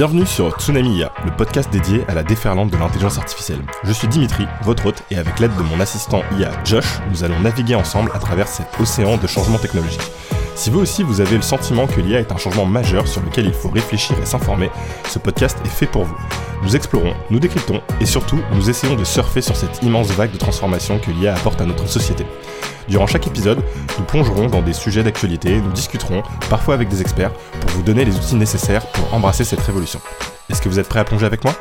Bienvenue sur Tsunami IA, le podcast dédié à la déferlante de l'intelligence artificielle. Je suis Dimitri, votre hôte, et avec l'aide de mon assistant IA Josh, nous allons naviguer ensemble à travers cet océan de changements technologiques. Si vous aussi vous avez le sentiment que l'IA est un changement majeur sur lequel il faut réfléchir et s'informer, ce podcast est fait pour vous. Nous explorons, nous décryptons et surtout nous essayons de surfer sur cette immense vague de transformation que l'IA apporte à notre société. Durant chaque épisode, nous plongerons dans des sujets d'actualité, nous discuterons, parfois avec des experts, pour vous donner les outils nécessaires pour embrasser cette révolution. Est-ce que vous êtes prêts à plonger avec moi?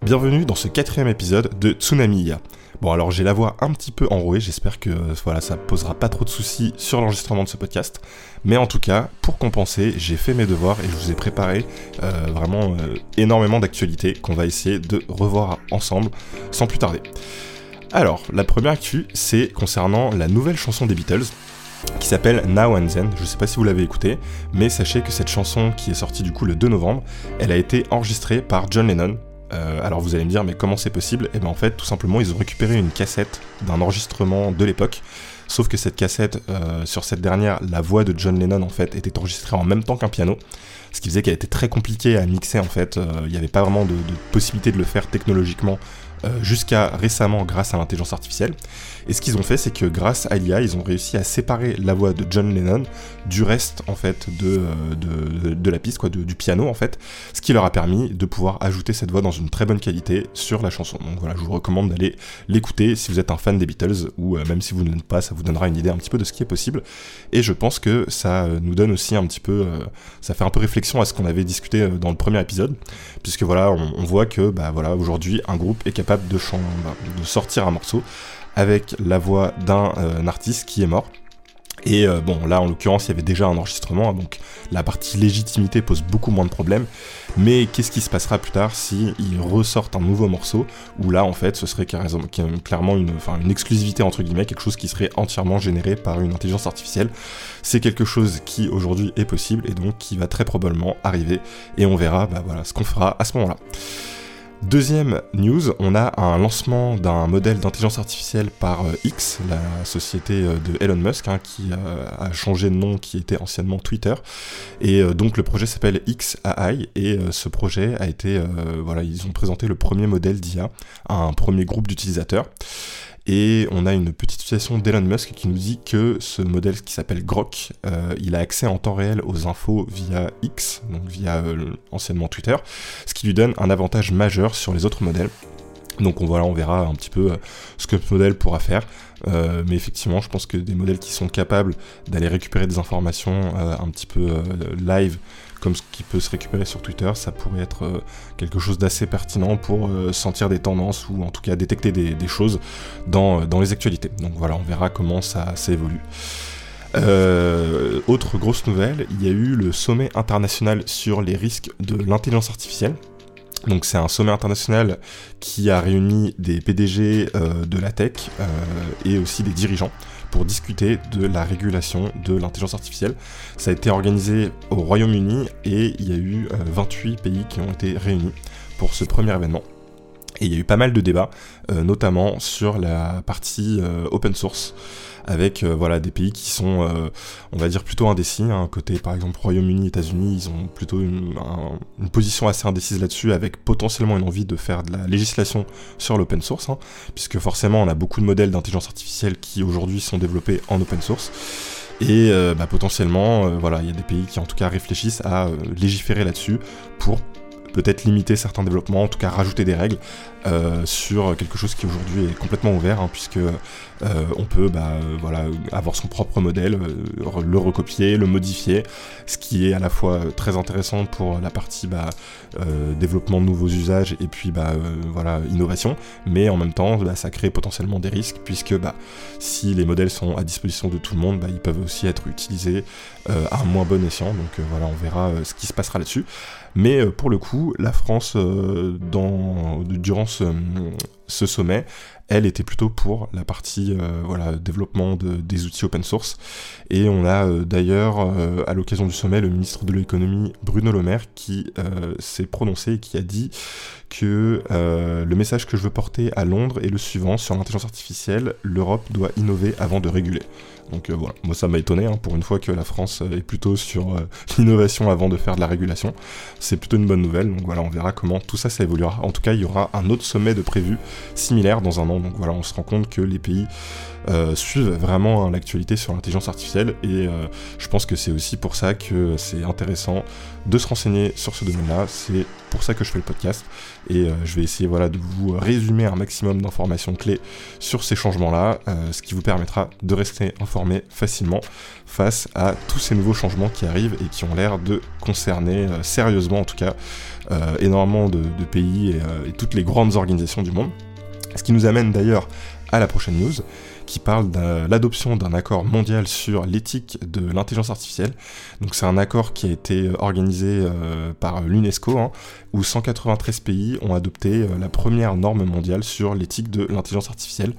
Bienvenue dans ce quatrième épisode de Tsunami IA. Bon alors j'ai la voix un petit peu enrouée, j'espère que voilà ça posera pas trop de soucis sur l'enregistrement de ce podcast. Mais en tout cas, pour compenser, j'ai fait mes devoirs et je vous ai préparé euh, vraiment euh, énormément d'actualités qu'on va essayer de revoir ensemble sans plus tarder. Alors, la première actu, c'est concernant la nouvelle chanson des Beatles qui s'appelle Now and Then. Je sais pas si vous l'avez écouté, mais sachez que cette chanson qui est sortie du coup le 2 novembre, elle a été enregistrée par John Lennon, euh, alors vous allez me dire, mais comment c'est possible? Et eh bien en fait, tout simplement, ils ont récupéré une cassette d'un enregistrement de l'époque. Sauf que cette cassette, euh, sur cette dernière, la voix de John Lennon en fait était enregistrée en même temps qu'un piano, ce qui faisait qu'elle était très compliquée à mixer en fait. Euh, il n'y avait pas vraiment de, possibilité de le faire technologiquement jusqu'à récemment grâce à l'intelligence artificielle. Et ce qu'ils ont fait, c'est que grâce à l'IA, ils ont réussi à séparer la voix de John Lennon du reste en fait de, euh, de, la piste, quoi, du piano en fait, ce qui leur a permis de pouvoir ajouter cette voix dans une très bonne qualité sur la chanson. Donc voilà, je vous recommande d'aller l'écouter si vous êtes un fan des Beatles ou euh, même si vous ne l'êtes pas, ça vous donnera une idée un petit peu de ce qui est possible. Et je pense que ça euh, nous donne aussi un petit peu, ça fait un peu réflexion à ce qu'on avait discuté dans le premier épisode, puisque voilà, on, voit que bah voilà, aujourd'hui un groupe est capable de, sortir un morceau avec la voix d'un euh, artiste qui est mort. Et euh, bon, là en l'occurrence, il y avait déjà un enregistrement, donc la partie légitimité pose beaucoup moins de problèmes. Mais qu'est-ce qui se passera plus tard si ils ressortent un nouveau morceau où là en fait ce serait clairement une exclusivité entre guillemets, quelque chose qui serait entièrement généré par une intelligence artificielle. C'est quelque chose qui aujourd'hui est possible et donc qui va très probablement arriver et on verra bah, voilà, ce qu'on fera à ce moment-là. Deuxième news, on a un lancement d'un modèle d'intelligence artificielle par euh, X, la société euh, de Elon Musk, hein, qui euh, a changé de nom, qui était anciennement Twitter. Et donc le projet s'appelle XAI, et ce projet a été, voilà, ils ont présenté le premier modèle d'IA à un premier groupe d'utilisateurs. Et on a une petite citation d'Elon Musk qui nous dit que ce modèle qui s'appelle Grok, euh, il a accès en temps réel aux infos via X, donc via euh, anciennement Twitter, ce qui lui donne un avantage majeur sur les autres modèles. Donc on, voilà, on verra un petit peu euh, ce que ce modèle pourra faire. mais effectivement, je pense que des modèles qui sont capables d'aller récupérer des informations un petit peu live comme ce qui peut se récupérer sur Twitter, ça pourrait être euh, quelque chose d'assez pertinent pour euh, sentir des tendances ou en tout cas détecter des, choses dans, euh, dans, les actualités. Donc voilà, on verra comment ça, s'évolue. autre grosse nouvelle, il y a eu le sommet international sur les risques de l'intelligence artificielle. Donc c'est un sommet international qui a réuni des PDG de la tech et aussi des dirigeants pour discuter de la régulation de l'intelligence artificielle. Ça a été organisé au Royaume-Uni et il y a eu 28 euh, pays qui ont été réunis pour ce premier événement. Et il y a eu pas mal de débats, euh, notamment sur la partie euh, open source avec euh, voilà des pays qui sont, euh, on va dire plutôt indécis. Hein, côté par exemple Royaume-Uni, États-Unis, ils ont plutôt une, position assez indécise là-dessus, avec potentiellement une envie de faire de la législation sur l'open source, hein, puisque forcément on a beaucoup de modèles d'intelligence artificielle qui aujourd'hui sont développés en open source. Et euh, bah, potentiellement, voilà, il y a des pays qui en tout cas réfléchissent à légiférer là-dessus pour peut-être limiter certains développements, en tout cas rajouter des règles euh, sur quelque chose qui aujourd'hui est complètement ouvert, hein, puisque euh, on peut bah, euh, avoir son propre modèle, le recopier, le modifier, ce qui est à la fois très intéressant pour la partie bah, développement de nouveaux usages et puis bah, innovation, mais en même temps ça crée potentiellement des risques, puisque si les modèles sont à disposition de tout le monde, ils peuvent aussi être utilisés à un moins bon escient, donc voilà, on verra ce qui se passera là-dessus. Mais pour le coup, la France, dans, durant ce sommet, elle était plutôt pour la partie euh, voilà, développement de, des outils open source. Et on a euh, d'ailleurs, euh, à l'occasion du sommet, le ministre de l'économie, Bruno Le Maire, qui s'est prononcé et qui a dit que le message que je veux porter à Londres est le suivant, sur l'intelligence artificielle, l'Europe doit innover avant de réguler. Donc voilà, moi ça m'a étonné hein, pour une fois que la France est plutôt sur l'innovation avant de faire de la régulation. C'est plutôt une bonne nouvelle, donc voilà, on verra comment tout ça ça évoluera. En tout cas, il y aura un autre sommet de prévu similaire dans un an donc voilà, on se rend compte que les pays euh, suivent vraiment hein, l'actualité sur l'intelligence artificielle et euh, je pense que c'est aussi pour ça que c'est intéressant de se renseigner sur ce domaine-là. C'est pour ça que je fais le podcast et euh, je vais essayer voilà, de vous résumer un maximum d'informations clés sur ces changements-là, ce qui vous permettra de rester informé facilement face à tous ces nouveaux changements qui arrivent et qui ont l'air de concerner sérieusement en tout cas énormément de, pays et toutes les grandes organisations du monde. Ce qui nous amène d'ailleurs à la prochaine news, qui parle de l'adoption d'un accord mondial sur l'éthique de l'intelligence artificielle. Donc c'est un accord qui a été organisé euh, par l'UNESCO, hein, où 193 pays ont adopté euh, la première norme mondiale sur l'éthique de l'intelligence artificielle.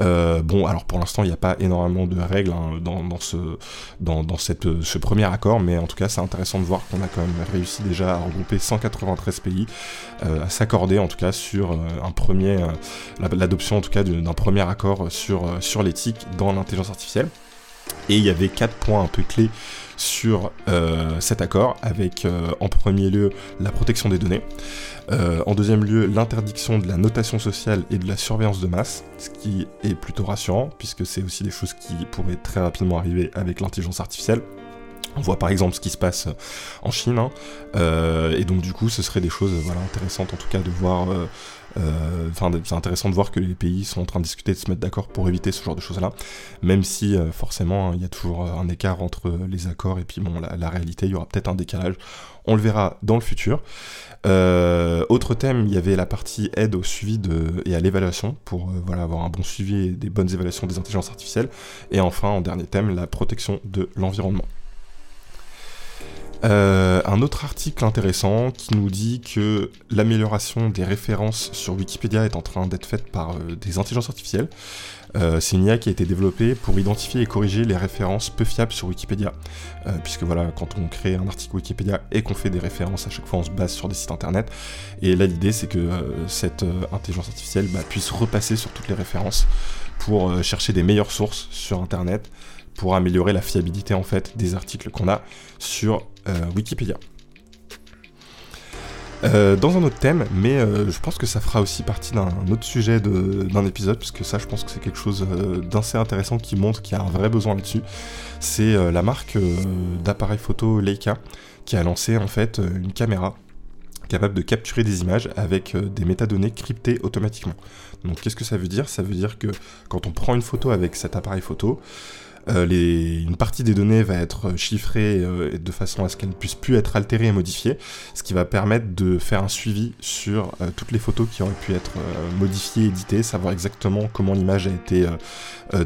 Euh, bon, alors pour l'instant, il n'y a pas énormément de règles hein, dans, cette, ce premier accord, mais en tout cas, c'est intéressant de voir qu'on a quand même réussi déjà à regrouper 193 pays, euh, à s'accorder en tout cas sur euh, un premier, l'adoption en tout cas d'un premier accord sur, sur l'éthique dans l'intelligence artificielle. Et il y avait quatre points un peu clés sur cet accord, avec en premier lieu la protection des données. Euh, en deuxième lieu, l'interdiction de la notation sociale et de la surveillance de masse, ce qui est plutôt rassurant, puisque c'est aussi des choses qui pourraient très rapidement arriver avec l'intelligence artificielle. On voit par exemple ce qui se passe en Chine, hein. euh, et donc du coup ce serait des choses voilà, intéressantes en tout cas de voir euh, c'est intéressant de voir que les pays sont en train de discuter, de se mettre d'accord pour éviter ce genre de choses-là, même si forcément il y a toujours un écart entre les accords et puis bon, la réalité, il y aura peut-être un décalage. On le verra dans le futur. Euh, autre thème, il y avait la partie aide au suivi de, et à l'évaluation pour euh, avoir un bon suivi et des bonnes évaluations des intelligences artificielles. Et enfin, en dernier thème, la protection de l'environnement. Euh, un autre article intéressant qui nous dit que l'amélioration des références sur Wikipédia est en train d'être faite par des intelligences artificielles. Euh, c'est une IA qui a été développée pour identifier et corriger les références peu fiables sur Wikipédia. Euh, puisque voilà, quand on crée un article Wikipédia et qu'on fait des références, à chaque fois on se base sur des sites internet. Et là l'idée c'est que euh, cette intelligence artificielle bah, puisse repasser sur toutes les références pour chercher des meilleures sources sur internet pour améliorer la fiabilité en fait des articles qu'on a sur Wikipédia. Euh, dans un autre thème, mais euh, je pense que ça fera aussi partie d'un autre sujet d'un épisode, puisque ça, je pense que c'est quelque chose euh, d'assez intéressant qui montre qu'il y a un vrai besoin là-dessus. C'est la marque d'appareil photo Leica qui a lancé en fait une caméra capable de capturer des images avec des métadonnées cryptées automatiquement. Donc qu'est-ce que ça veut dire? Ça veut dire que quand on prend une photo avec cet appareil photo, euh, une partie des données va être chiffrée euh, de façon à ce qu'elle ne puisse plus être altérée et modifiée, ce qui va permettre de faire un suivi sur euh, toutes les photos qui auraient pu être modifiées, éditées, savoir exactement comment l'image a été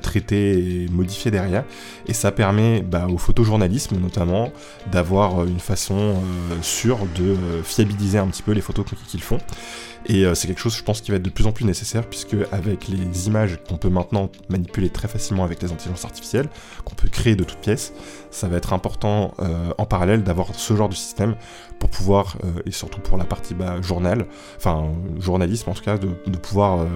traitée et modifiée derrière. Et ça permet bah, au photojournalisme notamment d'avoir une façon sûre de fiabiliser un petit peu les photos qu'ils font. Et euh, c'est quelque chose, je pense, qui va être de plus en plus nécessaire, puisque avec les images qu'on peut maintenant manipuler très facilement avec les intelligences artificielles, qu'on peut créer de toutes pièces, ça va être important euh, en parallèle d'avoir ce genre de système pour pouvoir, euh, et surtout pour la partie bah, journal, enfin journalisme en tout cas, de, pouvoir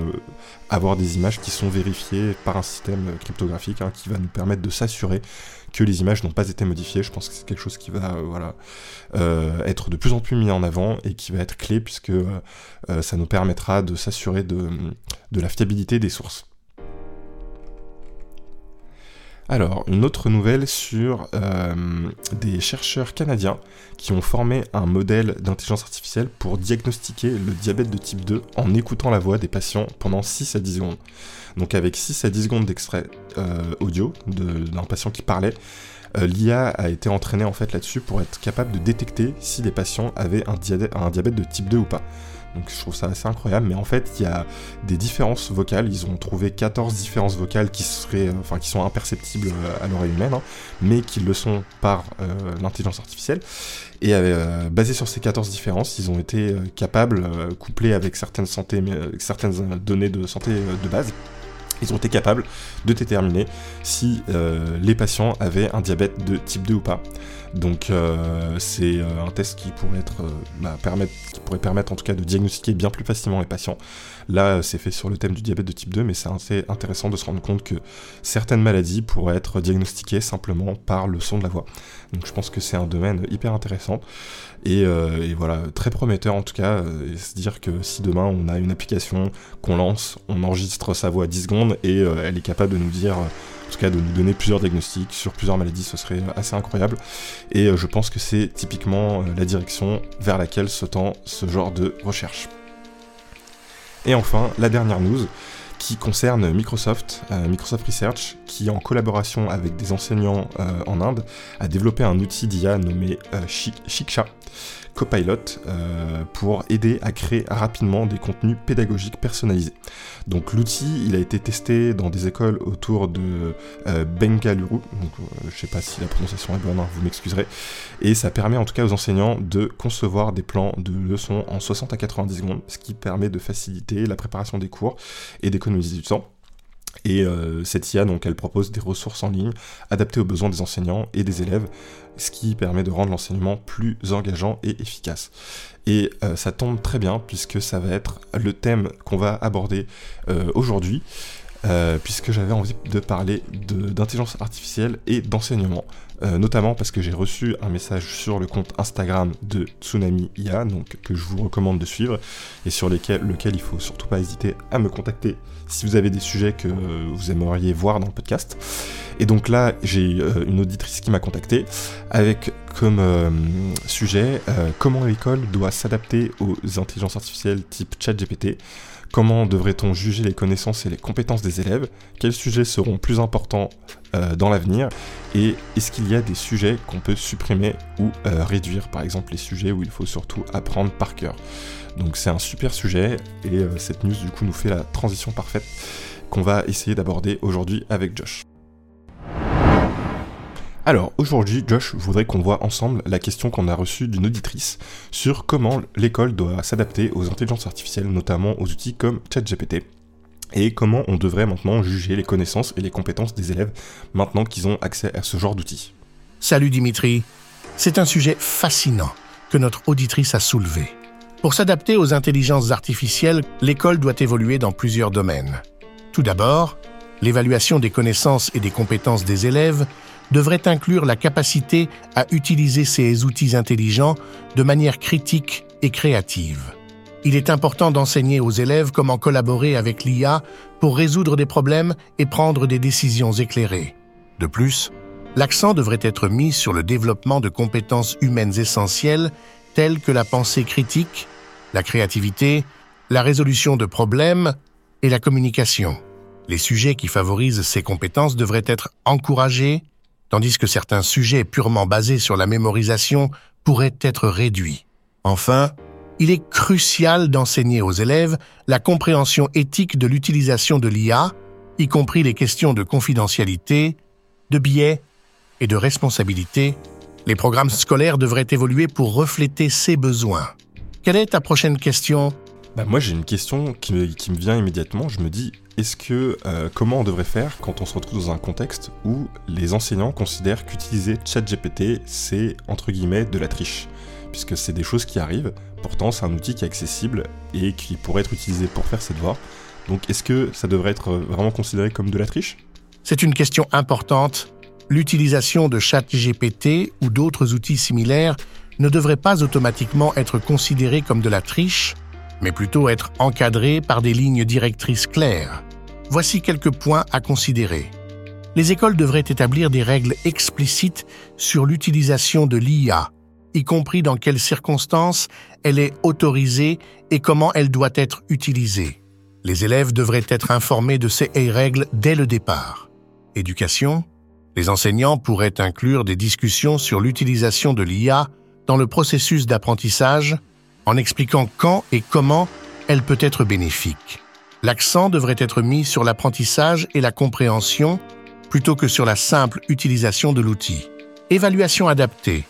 avoir des images qui sont vérifiées par un système cryptographique hein, qui va nous permettre de s'assurer que les images n'ont pas été modifiées. Je pense que c'est quelque chose qui va euh, voilà, euh, être de plus en plus mis en avant et qui va être clé puisque euh, ça nous permettra de s'assurer de, de la fiabilité des sources. Alors, une autre nouvelle sur des chercheurs canadiens qui ont formé un modèle d'intelligence artificielle pour diagnostiquer le diabète de type 2 en écoutant la voix des patients pendant 6 à 10 secondes. Donc avec 6 à 10 secondes d'extrait euh, audio d'un patient qui parlait, L'IA a été entraînée en fait là-dessus pour être capable de détecter si les patients avaient un diabète de type 2 ou pas. Donc je trouve ça assez incroyable, mais en fait il y a des différences vocales, ils ont trouvé 14 différences vocales qui seraient, euh, enfin qui sont imperceptibles euh, à l'oreille humaine, hein, mais qui le sont par euh, l'intelligence artificielle. Et basé sur ces 14 différences, ils ont été capables, couplés avec certaines, santé, certaines données de santé de base, ils ont été capables de déterminer si les patients avaient un diabète de type 2 ou pas. Donc euh, c'est euh, un test qui pourrait, être, euh, bah, permettre, qui pourrait permettre en tout cas de diagnostiquer bien plus facilement les patients. Là, c'est fait sur le thème du diabète de type 2, mais c'est assez intéressant de se rendre compte que certaines maladies pourraient être diagnostiquées simplement par le son de la voix. Donc je pense que c'est un domaine hyper intéressant. Et, voilà, très prometteur en tout cas, se dire que si demain on a une application qu'on lance, on enregistre sa voix à 10 secondes et elle est capable de nous dire tout cas de nous donner plusieurs diagnostics sur plusieurs maladies, ce serait assez incroyable. Et euh, je pense que c'est typiquement euh, la direction vers laquelle se tend ce genre de recherche. Et enfin, la dernière news qui concerne Microsoft, euh, Microsoft Research, qui en collaboration avec des enseignants en Inde a développé un outil d'IA nommé Shiksha, Copilot euh, pour aider à créer rapidement des contenus pédagogiques personnalisés. Donc l'outil, il a été testé dans des écoles autour de euh, Bengaluru, donc euh, je sais pas si la prononciation est bonne, hein, vous m'excuserez, et ça permet en tout cas aux enseignants de concevoir des plans de leçons en 60 à 90 secondes, ce qui permet de faciliter la préparation des cours et d'économiser du temps. Et euh, cette IA, donc, elle propose des ressources en ligne adaptées aux besoins des enseignants et des élèves, ce qui permet de rendre l'enseignement plus engageant et efficace. Et euh, ça tombe très bien puisque ça va être le thème qu'on va aborder euh, aujourd'hui. puisque j'avais envie de parler d'intelligence artificielle et d'enseignement, notamment parce que j'ai reçu un message sur le compte Instagram de Tsunami IA, donc que je vous recommande de suivre, et sur lequel il faut surtout pas hésiter à me contacter si vous avez des sujets que vous aimeriez voir dans le podcast. Et donc là, j'ai euh, une auditrice qui m'a contacté avec comme euh, sujet euh, comment l'école doit s'adapter aux intelligences artificielles type ChatGPT. Comment devrait-on juger les connaissances et les compétences des élèves? Quels sujets seront plus importants dans l'avenir? Et est-ce qu'il y a des sujets qu'on peut supprimer ou réduire? Par exemple, les sujets où il faut surtout apprendre par cœur. Donc c'est un super sujet et euh, cette news du coup nous fait la transition parfaite qu'on va essayer d'aborder aujourd'hui avec Josh. Alors aujourd'hui, Josh voudrait qu'on voit ensemble la question qu'on a reçue d'une auditrice sur comment l'école doit s'adapter aux intelligences artificielles, notamment aux outils comme ChatGPT, et comment on devrait maintenant juger les connaissances et les compétences des élèves maintenant qu'ils ont accès à ce genre d'outils. Salut Dimitri, c'est un sujet fascinant que notre auditrice a soulevé. Pour s'adapter aux intelligences artificielles, l'école doit évoluer dans plusieurs domaines. Tout d'abord, l'évaluation des connaissances et des compétences des élèves devrait inclure la capacité à utiliser ces outils intelligents de manière critique et créative. Il est important d'enseigner aux élèves comment collaborer avec l'IA pour résoudre des problèmes et prendre des décisions éclairées. De plus, l'accent devrait être mis sur le développement de compétences humaines essentielles telles que la pensée critique, la créativité, la résolution de problèmes et la communication. Les sujets qui favorisent ces compétences devraient être encouragés, tandis que certains sujets purement basés sur la mémorisation pourraient être réduits. Enfin, il est crucial d'enseigner aux élèves la compréhension éthique de l'utilisation de l'IA, y compris les questions de confidentialité, de biais et de responsabilité. Les programmes scolaires devraient évoluer pour refléter ces besoins. Quelle est ta prochaine question? Bah moi j'ai une question qui me, vient immédiatement. Je me dis, est-ce que euh, comment on devrait faire quand on se retrouve dans un contexte où les enseignants considèrent qu'utiliser ChatGPT c'est entre guillemets de la triche, puisque c'est des choses qui arrivent. Pourtant c'est un outil qui est accessible et qui pourrait être utilisé pour faire ses devoirs. Donc est-ce que ça devrait être vraiment considéré comme de la triche? C'est une question importante. L'utilisation de ChatGPT ou d'autres outils similaires ne devrait pas automatiquement être considéré comme de la triche, mais plutôt être encadré par des lignes directrices claires. Voici quelques points à considérer. Les écoles devraient établir des règles explicites sur l'utilisation de l'IA, y compris dans quelles circonstances elle est autorisée et comment elle doit être utilisée. Les élèves devraient être informés de ces règles dès le départ. Éducation, Les enseignants pourraient inclure des discussions sur l'utilisation de l'IA dans le processus d'apprentissage en expliquant quand et comment elle peut être bénéfique. L'accent devrait être mis sur l'apprentissage et la compréhension plutôt que sur la simple utilisation de l'outil. Évaluation adaptée.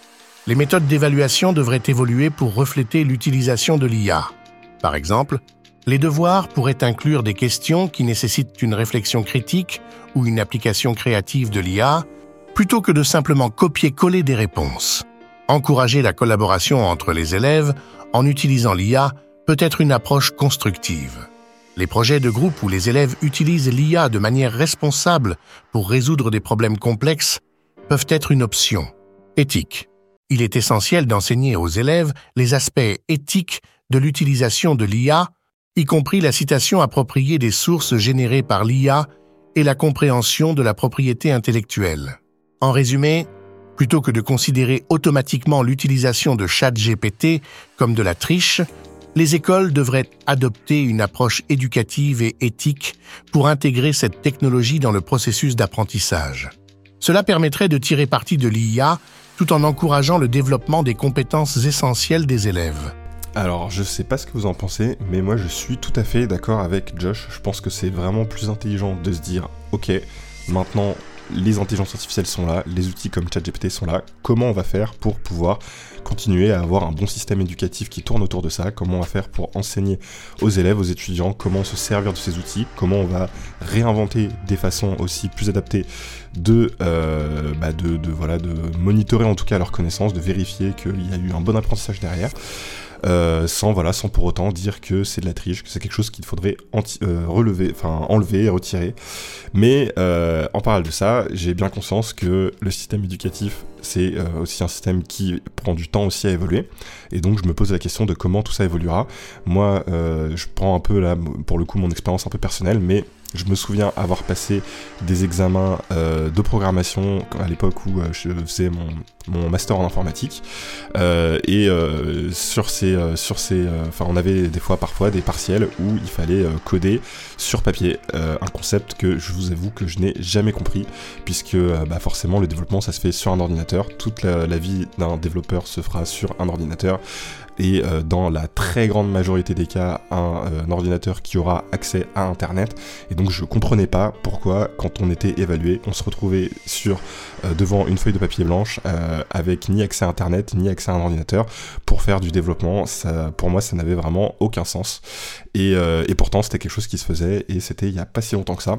Les méthodes d'évaluation devraient évoluer pour refléter l'utilisation de l'IA. Par exemple, les devoirs pourraient inclure des questions qui nécessitent une réflexion critique ou une application créative de l'IA, plutôt que de simplement copier-coller des réponses. Encourager la collaboration entre les élèves en utilisant l'IA peut être une approche constructive. Les projets de groupe où les élèves utilisent l'IA de manière responsable pour résoudre des problèmes complexes peuvent être une option. Éthique. Il est essentiel d'enseigner aux élèves les aspects éthiques de l'utilisation de l'IA, y compris la citation appropriée des sources générées par l'IA et la compréhension de la propriété intellectuelle. En résumé, plutôt que de considérer automatiquement l'utilisation de ChatGPT comme de la triche, les écoles devraient adopter une approche éducative et éthique pour intégrer cette technologie dans le processus d'apprentissage. Cela permettrait de tirer parti de l'IA tout en encourageant le développement des compétences essentielles des élèves. Alors, je sais pas ce que vous en pensez, mais moi je suis tout à fait d'accord avec Josh. Je pense que c'est vraiment plus intelligent de se dire, ok, maintenant les intelligences artificielles sont là, les outils comme ChatGPT sont là, comment on va faire pour pouvoir continuer à avoir un bon système éducatif qui tourne autour de ça, comment on va faire pour enseigner aux élèves, aux étudiants, comment se servir de ces outils, comment on va réinventer des façons aussi plus adaptées de, euh, bah de, voilà, de monitorer en tout cas leurs connaissances, de vérifier qu'il y a eu un bon apprentissage derrière? Euh, sans voilà, sans pour autant dire que c'est de la triche, que c'est quelque chose qu'il faudrait euh, relever, enfin enlever et retirer. Mais euh, en parallèle de ça, j'ai bien conscience que le système éducatif c'est aussi un système qui prend du temps aussi à évoluer. Et donc je me pose la question de comment tout ça évoluera. Moi, je prends un peu là, pour le coup, mon expérience un peu personnelle, mais je me souviens avoir passé des examens euh, de programmation à l'époque où euh, je faisais mon, mon, master en informatique. Euh, et sur ces, sur ces, enfin, on avait des fois, parfois, des partiels où il fallait coder sur papier un concept que je vous avoue que je n'ai jamais compris, puisque bah, forcément le développement ça se fait sur un ordinateur. Toute la, vie d'un développeur se fera sur un ordinateur et euh, dans la très grande majorité des cas un, euh, ordinateur qui aura accès à internet et donc je comprenais pas pourquoi quand on était évalué on se retrouvait sur euh, devant une feuille de papier blanche avec ni accès à internet ni accès à un ordinateur. Pour faire du développement pour moi ça n'avait vraiment aucun sens. Et, et pourtant c'était quelque chose qui se faisait et c'était il y a pas si longtemps que ça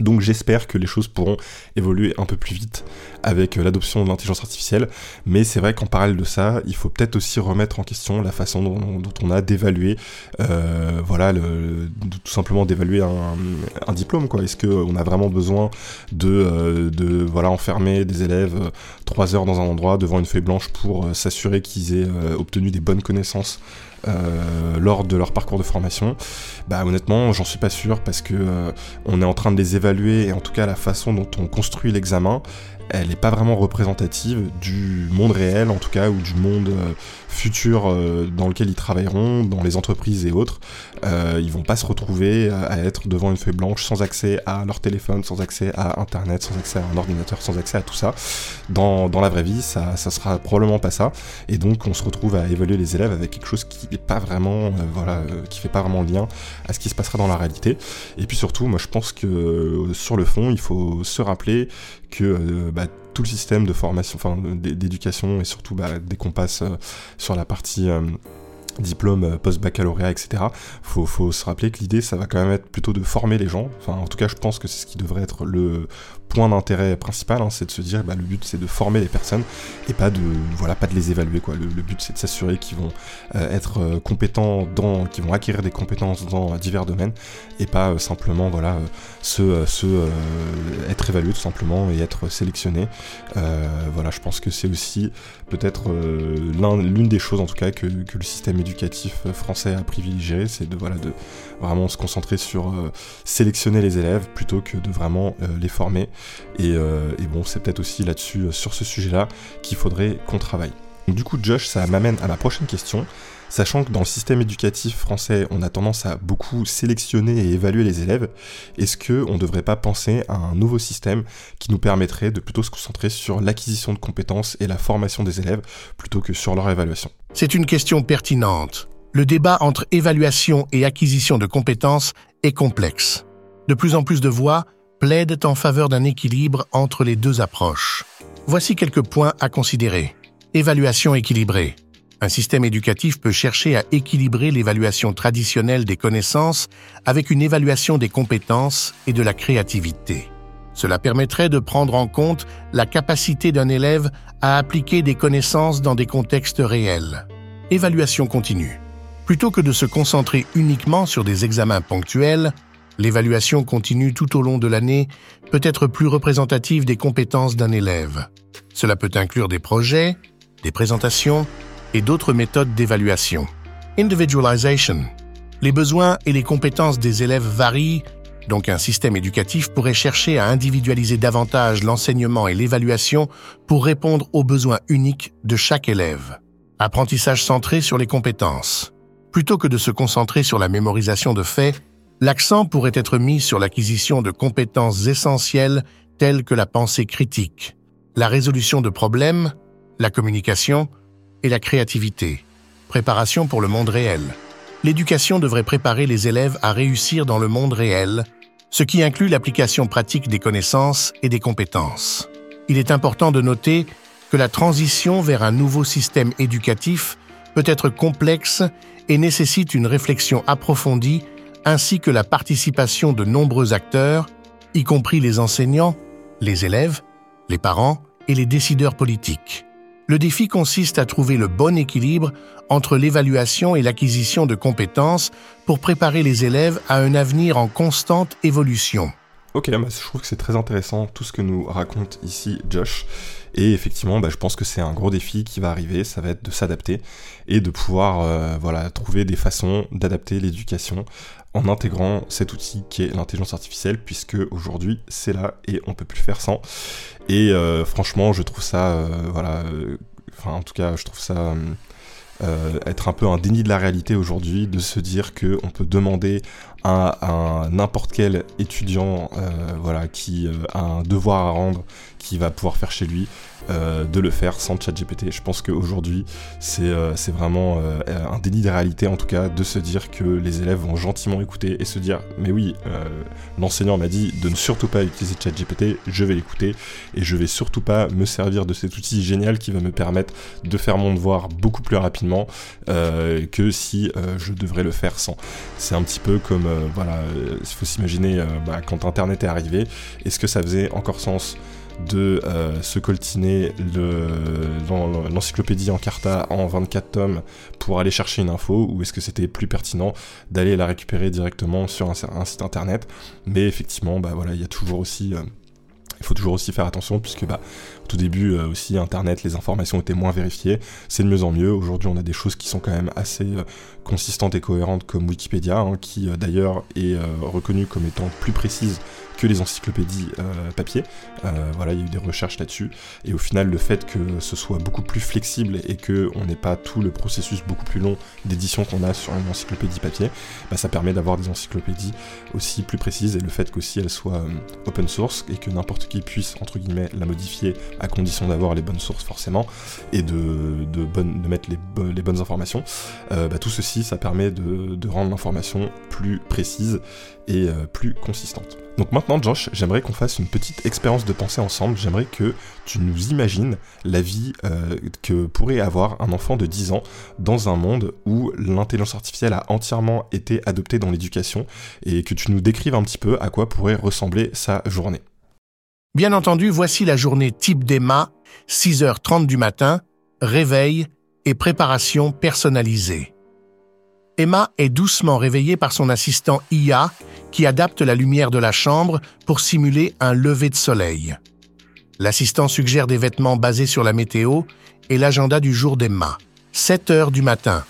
donc j'espère que les choses pourront évoluer un peu plus vite avec euh, l'adoption de l'intelligence artificielle, mais c'est vrai qu'en parallèle de ça, il faut peut-être aussi remettre en question la façon dont, on a d'évaluer, euh, voilà, tout simplement d'évaluer un, diplôme, quoi. Est-ce qu'on a vraiment besoin de, euh, de, voilà, enfermer des élèves trois heures dans un endroit devant une feuille blanche pour s'assurer qu'ils aient obtenu des bonnes connaissances euh, lors de leur parcours de formation. Bah honnêtement, j'en suis pas sûr parce que euh, on est en train de les évaluer et en tout cas la façon dont on construit l'examen, elle n'est pas vraiment représentative du monde réel en tout cas ou du monde euh, futur euh, dans lequel ils travailleront, dans les entreprises et autres, euh, ils vont pas se retrouver à être devant une feuille blanche sans accès à leur téléphone, sans accès à internet, sans accès à un ordinateur, sans accès à tout ça. Dans, dans la vraie vie, ça, ça sera probablement pas ça. Et donc on se retrouve à évaluer les élèves avec quelque chose qui n'est pas vraiment, euh, voilà, qui fait pas vraiment lien à ce qui se passera dans la réalité. Et puis surtout, moi je pense que sur le fond, il faut se rappeler que bah, tout le système de formation, enfin d'éducation et surtout bah, dès qu'on passe euh, sur la partie euh, diplôme euh, post-baccalauréat, etc. Faut, faut se rappeler que l'idée, ça va quand même être plutôt de former les gens. Enfin, en tout cas, je pense que c'est ce qui devrait être le point d'intérêt principal, hein, c'est de se dire, bah, le but, c'est de former les personnes et pas de, voilà, pas de les évaluer. Quoi. Le, but, c'est de s'assurer qu'ils vont euh, être euh, compétents dans, qu'ils vont acquérir des compétences dans divers domaines et pas simplement, voilà, se, se être évalués tout simplement et être sélectionnés. voilà, je pense que c'est aussi peut-être l'une des choses, en tout cas, que, que le système éducatif français à privilégier, c'est de, voilà, de vraiment se concentrer sur euh, sélectionner les élèves plutôt que de vraiment euh, les former. Euh, et, bon, c'est peut-être aussi là-dessus, sur ce sujet-là, qu'il faudrait qu'on travaille. du coup, Josh, ça m'amène à ma prochaine question Sachant que dans le système éducatif français, on a tendance à beaucoup sélectionner et évaluer les élèves, est-ce qu'on ne devrait pas penser à un nouveau système qui nous permettrait de plutôt se concentrer sur l'acquisition de compétences et la formation des élèves plutôt que sur leur évaluation? C'est une question pertinente. Le débat entre évaluation et acquisition de compétences est complexe. De plus en plus de voix plaident en faveur d'un équilibre entre les deux approches. Voici quelques points à considérer. Évaluation équilibrée. Un système éducatif peut chercher à équilibrer l'évaluation traditionnelle des connaissances avec une évaluation des compétences et de la créativité. Cela permettrait de prendre en compte la capacité d'un élève à appliquer des connaissances dans des contextes réels. Évaluation continue. Plutôt que de se concentrer uniquement sur des examens ponctuels, l'évaluation continue tout au long de l'année peut être plus représentative des compétences d'un élève. Cela peut inclure des projets, des présentations, et d'autres méthodes d'évaluation. Individualization. Les besoins et les compétences des élèves varient, donc un système éducatif pourrait chercher à individualiser davantage l'enseignement et l'évaluation pour répondre aux besoins uniques de chaque élève. Apprentissage centré sur les compétences. Plutôt que de se concentrer sur la mémorisation de faits, l'accent pourrait être mis sur l'acquisition de compétences essentielles telles que la pensée critique, la résolution de problèmes, la communication, et la créativité. Préparation pour le monde réel. L'éducation devrait préparer les élèves à réussir dans le monde réel, ce qui inclut l'application pratique des connaissances et des compétences. Il est important de noter que la transition vers un nouveau système éducatif peut être complexe et nécessite une réflexion approfondie ainsi que la participation de nombreux acteurs, y compris les enseignants, les élèves, les parents et les décideurs politiques. Le défi consiste à trouver le bon équilibre entre l'évaluation et l'acquisition de compétences pour préparer les élèves à un avenir en constante évolution. Ok, bah, je trouve que c'est très intéressant tout ce que nous raconte ici Josh. Et effectivement, bah, je pense que c'est un gros défi qui va arriver, ça va être de s'adapter et de pouvoir euh, trouver des façons d'adapter l'éducation en intégrant cet outil qui est l'intelligence artificielle, puisque aujourd'hui c'est là et on peut plus faire sans. Et euh, franchement, je trouve ça, euh, voilà, euh, enfin en tout cas, je trouve ça être un peu un déni de la réalité aujourd'hui, de se dire que on peut demander à, n'importe quel étudiant, voilà, qui a un devoir à rendre, qui va pouvoir faire chez lui, euh, de le faire sans ChatGPT. Je pense qu'aujourd'hui, c'est euh, vraiment euh, un déni de réalité, en tout cas, de se dire que les élèves vont gentiment écouter et se dire Mais oui, l'enseignant m'a dit de ne surtout pas utiliser ChatGPT, je vais l'écouter et je vais surtout pas me servir de cet outil génial qui va me permettre de faire mon devoir beaucoup plus rapidement que si je devrais le faire sans. C'est un petit peu comme, voilà, il faut s'imaginer bah, quand Internet est arrivé, est-ce que ça faisait encore sens de euh, se coltiner l'encyclopédie en carta en 24 tomes pour aller chercher une info ou est-ce que c'était plus pertinent d'aller la récupérer directement sur un, site internet? Mais effectivement bah voilà il y a toujours aussi euh, il faut toujours aussi faire attention puisque bah, au tout début euh, aussi internet les informations étaient moins vérifiées c'est de mieux en mieux aujourd'hui on a des choses qui sont quand même assez consistantes et cohérentes comme Wikipédia hein, qui d'ailleurs est reconnue comme étant plus précise que les encyclopédies euh, papier. Euh, voilà, il y a eu des recherches là-dessus. Et au final, le fait que ce soit beaucoup plus flexible et qu'on n'ait pas tout le processus beaucoup plus long d'édition qu'on a sur une encyclopédie papier, bah, ça permet d'avoir des encyclopédies aussi plus précises. Et le fait qu'aussi elles soient euh, open source et que n'importe qui puisse, entre guillemets, la modifier à condition d'avoir les bonnes sources forcément et de, mettre les, bonnes informations, bah, tout ceci, ça permet de, rendre l'information plus précise et plus consistante. Donc maintenant, Josh, j'aimerais qu'on fasse une petite expérience de pensée ensemble. J'aimerais que tu nous imagines la vie euh, que pourrait avoir un enfant de 10 ans dans un monde où l'intelligence artificielle a entièrement été adoptée dans l'éducation et que tu nous décrives un petit peu à quoi pourrait ressembler sa journée. Bien entendu, voici la journée type d'Emma, 6h30 du matin, réveil et préparation personnalisée. Emma est doucement réveillée par son assistant IA qui adapte la lumière de la chambre pour simuler un lever de soleil. L'assistant suggère des vêtements basés sur la météo et l'agenda du jour d'Emma. 7 heures du matin.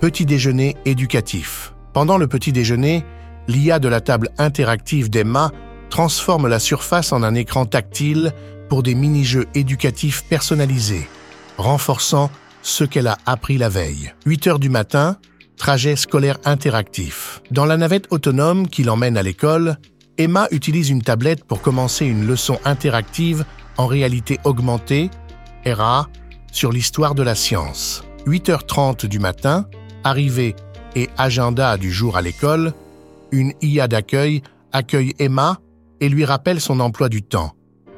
Petit déjeuner éducatif. Pendant le petit déjeuner, l'IA de la table interactive d'Emma transforme la surface en un écran tactile pour des mini-jeux éducatifs personnalisés, renforçant ce qu'elle a appris la veille. 8 heures du matin, trajet scolaire interactif. Dans la navette autonome qui l'emmène à l'école, Emma utilise une tablette pour commencer une leçon interactive en réalité augmentée, RA, sur l'histoire de la science. 8h30 du matin, arrivée et agenda du jour à l'école, une IA d'accueil accueille Emma et lui rappelle son emploi du temps,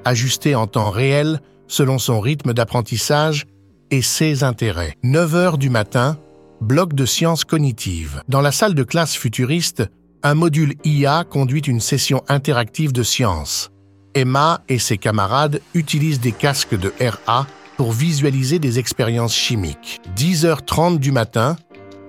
ajusté en temps réel selon son rythme d'apprentissage et ses intérêts. 9 heures du matin, bloc de sciences cognitives. Dans la salle de classe futuriste, un module IA conduit une session interactive de sciences. Emma et ses camarades utilisent des casques de RA pour visualiser des expériences chimiques. 10h30 du matin,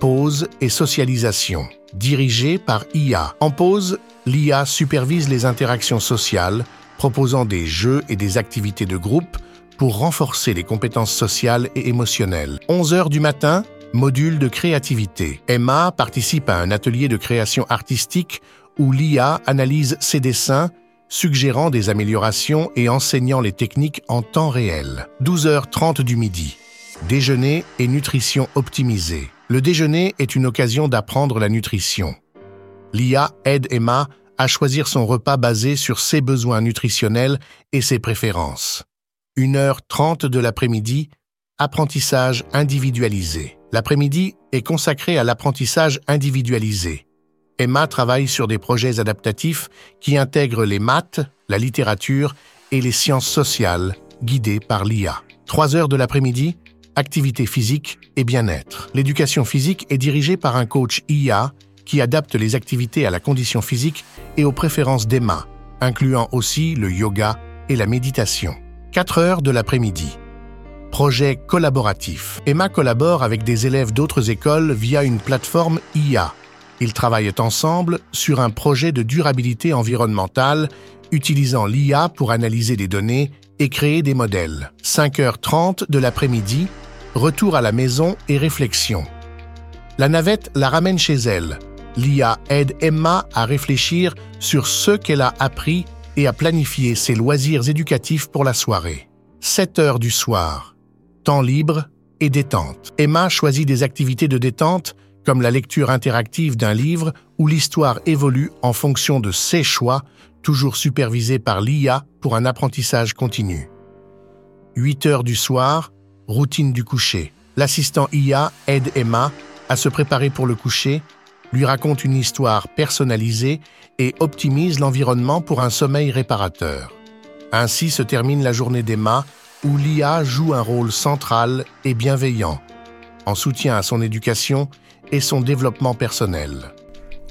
pause et socialisation. Dirigé par IA. En pause, l'IA supervise les interactions sociales, proposant des jeux et des activités de groupe pour renforcer les compétences sociales et émotionnelles. 11 h du matin, module de créativité. Emma participe à un atelier de création artistique où l'IA analyse ses dessins, suggérant des améliorations et enseignant les techniques en temps réel. 12h30 du midi. Déjeuner et nutrition optimisée. Le déjeuner est une occasion d'apprendre la nutrition. L'IA aide Emma à choisir son repas basé sur ses besoins nutritionnels et ses préférences. 1h30 de l'après-midi, apprentissage individualisé. L'après-midi est consacré à l'apprentissage individualisé. Emma travaille sur des projets adaptatifs qui intègrent les maths, la littérature et les sciences sociales, guidées par l'IA. Trois heures de l'après-midi, activité physique et bien-être. L'éducation physique est dirigée par un coach IA qui adapte les activités à la condition physique et aux préférences d'Emma, incluant aussi le yoga et la méditation. 4 heures de l'après-midi. Projet collaboratif. Emma collabore avec des élèves d'autres écoles via une plateforme IA. Ils travaillent ensemble sur un projet de durabilité environnementale utilisant l'IA pour analyser des données et créer des modèles. 5h30 de l'après-midi, retour à la maison et réflexion. La navette la ramène chez elle. L'IA aide Emma à réfléchir sur ce qu'elle a appris et à planifier ses loisirs éducatifs pour la soirée. 7 heures du soir temps libre et détente. Emma choisit des activités de détente comme la lecture interactive d'un livre où l'histoire évolue en fonction de ses choix, toujours supervisés par l'IA pour un apprentissage continu. 8 heures du soir, routine du coucher. L'assistant IA aide Emma à se préparer pour le coucher, lui raconte une histoire personnalisée et optimise l'environnement pour un sommeil réparateur. Ainsi se termine la journée d'Emma où l'IA joue un rôle central et bienveillant, en soutien à son éducation et son développement personnel.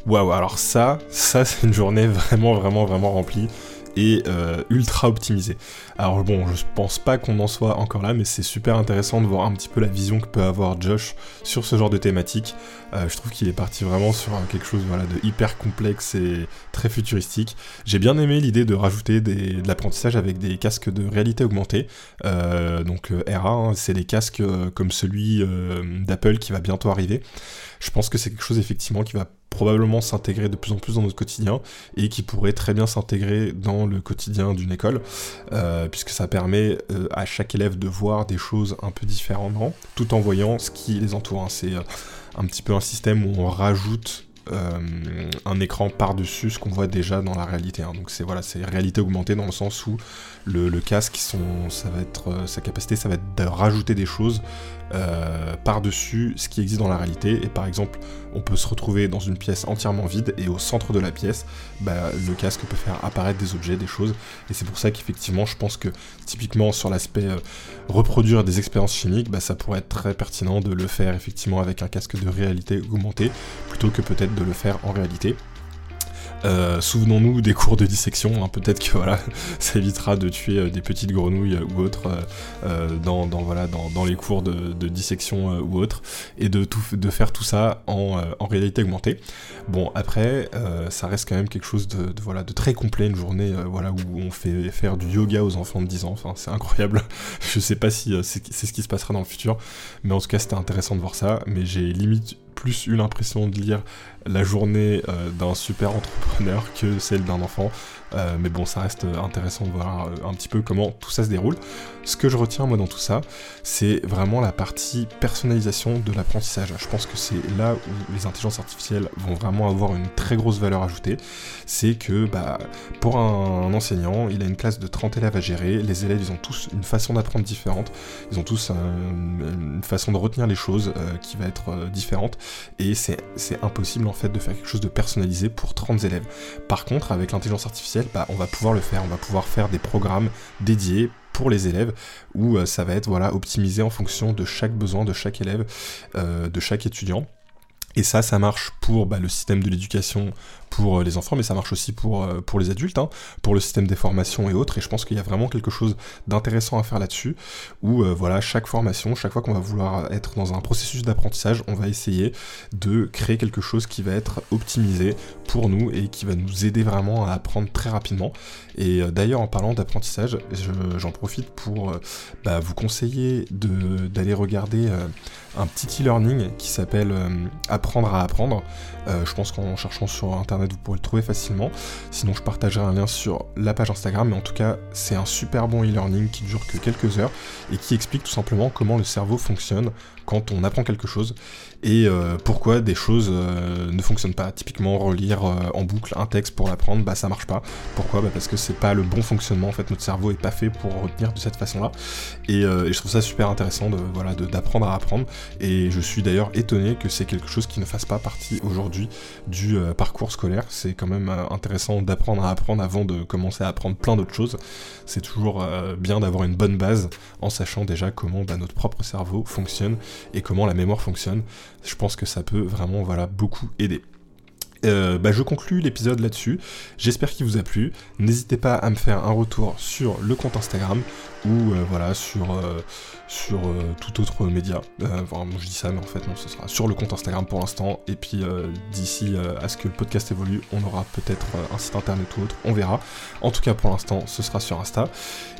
Waouh, alors ça, ça c'est une journée vraiment, vraiment, vraiment remplie et euh, ultra optimisé. Alors bon, je pense pas qu'on en soit encore là, mais c'est super intéressant de voir un petit peu la vision que peut avoir Josh sur ce genre de thématique. Euh, je trouve qu'il est parti vraiment sur quelque chose de hyper complexe et très futuristique. J'ai bien aimé l'idée de rajouter de l'apprentissage avec des casques de réalité augmentée. Euh, donc RA, hein, c'est des casques comme celui d'Apple qui va bientôt arriver. Je pense que c'est quelque chose effectivement qui va probablement s'intégrer de plus en plus dans notre quotidien et qui pourrait très bien s'intégrer dans le quotidien d'une école, euh, puisque ça permet euh, à chaque élève de voir des choses un peu différemment, tout en voyant ce qui les entoure. Hein. C'est euh, un petit peu un système où on rajoute un écran par-dessus ce qu'on voit déjà dans la réalité. Hein. Donc c'est voilà, c'est réalité augmentée dans le sens où le, casque, ça va être, sa capacité, ça va être de rajouter des choses euh, par-dessus ce qui existe dans la réalité. Et par exemple, on peut se retrouver dans une pièce entièrement vide et au centre de la pièce, bah, le casque peut faire apparaître des objets, des choses. Et c'est pour ça qu'effectivement, je pense que typiquement sur l'aspect euh, reproduire des expériences chimiques, bah, ça pourrait être très pertinent de le faire effectivement avec un casque de réalité augmentée plutôt que peut-être de le faire en réalité. Euh, souvenons-nous des cours de dissection, hein. peut-être que voilà, ça évitera de tuer euh, des petites grenouilles euh, ou autres dans, les cours de, dissection ou autres, et de, tout, de faire tout ça en, réalité augmentée. Bon, après, ça reste quand même quelque chose de, voilà, de très complet, une journée voilà, où on fait faire du yoga aux enfants de 10 ans, enfin, c'est incroyable. Je sais pas si c'est ce qui se passera dans le futur, mais en tout cas, c'était intéressant de voir ça, mais j'ai limite plus eu l'impression de lire la journée euh, d'un super entrepreneur que celle d'un enfant. Euh, mais bon, ça reste intéressant de voir euh, un petit peu comment tout ça se déroule. Ce que je retiens moi dans tout ça, c'est vraiment la partie personnalisation de l'apprentissage. Je pense que c'est là où les intelligences artificielles vont vraiment avoir une très grosse valeur ajoutée. C'est que bah, pour un, enseignant, il a une classe de 30 élèves à gérer. Les élèves, ils ont tous une façon d'apprendre différente. Ils ont tous une façon de retenir les choses qui va être différente. Et c'est impossible en fait de faire quelque chose de personnalisé pour 30 élèves. Par contre, avec l'intelligence artificielle, bah, on va pouvoir le faire, on va pouvoir faire des programmes dédiés pour les élèves où euh, ça va être voilà optimisé en fonction de chaque besoin de chaque élève, euh, de chaque étudiant. Et ça, ça marche pour bah, le système de l'éducation pour euh, les enfants, mais ça marche aussi pour, euh, pour les adultes, hein, pour le système des formations et autres. Et je pense qu'il y a vraiment quelque chose d'intéressant à faire là-dessus, où euh, voilà, chaque formation, chaque fois qu'on va vouloir être dans un processus d'apprentissage, on va essayer de créer quelque chose qui va être optimisé pour nous et qui va nous aider vraiment à apprendre très rapidement. Et d'ailleurs, en parlant d'apprentissage, j'en profite pour bah, vous conseiller d'aller regarder un petit e-learning qui s'appelle Apprendre à apprendre. je pense qu'en cherchant sur internet vous pourrez le trouver facilement. Sinon, je partagerai un lien sur la page Instagram, mais en tout cas, c'est un super bon e-learning qui dure que quelques heures et qui explique tout simplement comment le cerveau fonctionne quand on apprend quelque chose et euh, pourquoi des choses euh, ne fonctionnent pas. Typiquement, relire euh, en boucle un texte pour l'apprendre, bah ça marche pas. Pourquoi? Bah Parce que c'est pas le bon fonctionnement. En fait, notre cerveau est pas fait pour retenir de cette façon-là. Et, je trouve ça super intéressant de voilà d'apprendre à apprendre. Et je suis d'ailleurs étonné que c'est quelque chose qui ne fasse pas partie aujourd'hui du parcours scolaire. C'est quand même intéressant d'apprendre à apprendre avant de commencer à apprendre plein d'autres choses. C'est toujours bien d'avoir une bonne base en sachant déjà comment bah, notre propre cerveau fonctionne et comment la mémoire fonctionne. Je pense que ça peut vraiment voilà, beaucoup aider. Euh, bah, je conclus l'épisode là-dessus. J'espère qu'il vous a plu. N'hésitez pas à me faire un retour sur le compte Instagram ou euh, voilà sur, euh, sur tout autre média. Enfin, je dis ça, mais en fait non, ce sera sur le compte Instagram pour l'instant. Et puis d'ici à ce que le podcast évolue, on aura peut-être un site internet ou autre. On verra. En tout cas, pour l'instant, ce sera sur Insta.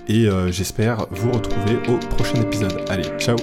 Et j'espère vous retrouver au prochain épisode. Allez, ciao